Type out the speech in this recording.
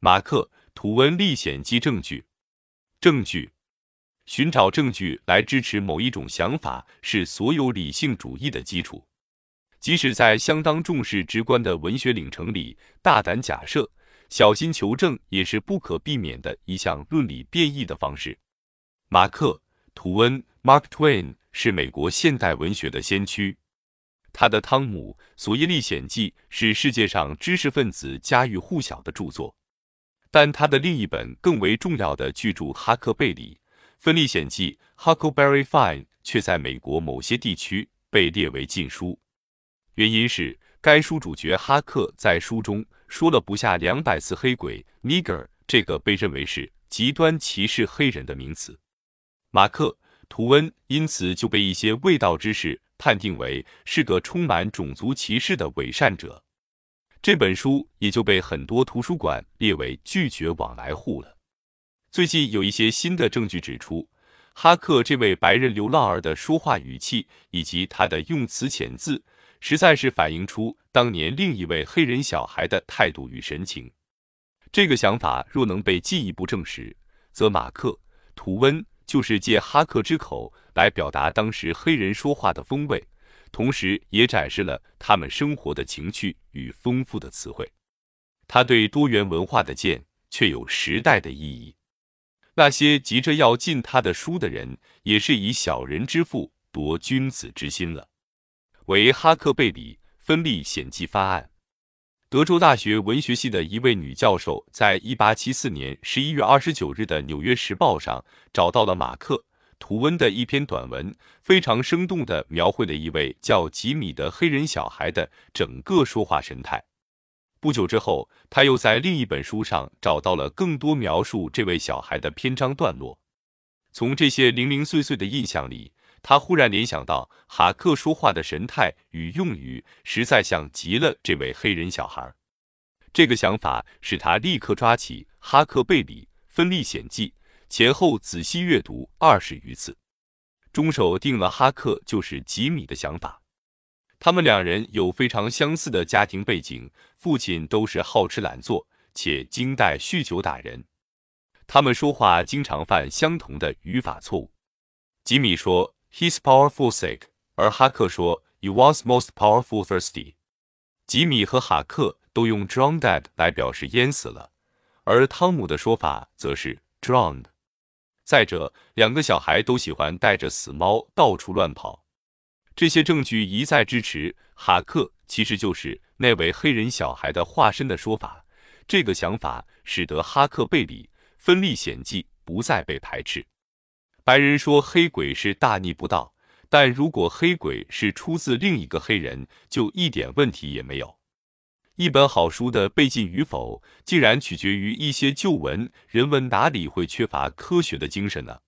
马克《吐温历险记》证据，证据，寻找证据来支持某一种想法是所有理性主义的基础。即使在相当重视直观的文学领城里，大胆假设、小心求证也是不可避免的一项论理变异的方式。马克·吐温 （Mark Twain） 是美国现代文学的先驱。他的《汤姆·索耶历险记》是世界上知识分子家喻户晓的著作，但他的另一本更为重要的巨著《哈克贝里·芬历险记》（Huckleberry Fine） 却在美国某些地区被列为禁书。原因是该书主角哈克在书中说了不下两百次“黑鬼 ”（nigger） 这个被认为是极端歧视黑人的名词。马克·吐温因此就被一些卫道之士判定为是个充满种族歧视的伪善者。这本书也就被很多图书馆列为拒绝往来户了。最近有一些新的证据指出，哈克这位白人流浪儿的说话语气以及他的用词遣字。实在是反映出当年另一位黑人小孩的态度与神情。这个想法若能被进一步证实，则马克·吐温就是借哈克之口来表达当时黑人说话的风味，同时也展示了他们生活的情趣与丰富的词汇。他对多元文化的见，却有时代的意义。那些急着要进他的书的人，也是以小人之腹夺君子之心了。为哈克贝里芬利险记发案。德州大学文学系的一位女教授，在一八七四年十一月二十九日的《纽约时报》上找到了马克·图温的一篇短文，非常生动地描绘了一位叫吉米的黑人小孩的整个说话神态。不久之后，他又在另一本书上找到了更多描述这位小孩的篇章段落。从这些零零碎碎的印象里，他忽然联想到，哈克说话的神态与用语，实在像极了这位黑人小孩。这个想法使他立刻抓起《哈克贝里芬历险记》，前后仔细阅读二十余次，中守定了哈克就是吉米的想法。他们两人有非常相似的家庭背景，父亲都是好吃懒做，且经带酗酒打人。他们说话经常犯相同的语法错误。吉米说。He's powerful sick，而哈克说 You was most powerful thirsty。吉米和哈克都用 drowned 来表示淹死了，而汤姆的说法则是 drowned。再者，两个小孩都喜欢带着死猫到处乱跑。这些证据一再支持哈克其实就是那位黑人小孩的化身的说法。这个想法使得哈克贝里芬历险记不再被排斥。白人说黑鬼是大逆不道，但如果黑鬼是出自另一个黑人，就一点问题也没有。一本好书的被禁与否，竟然取决于一些旧闻。人文哪里会缺乏科学的精神呢？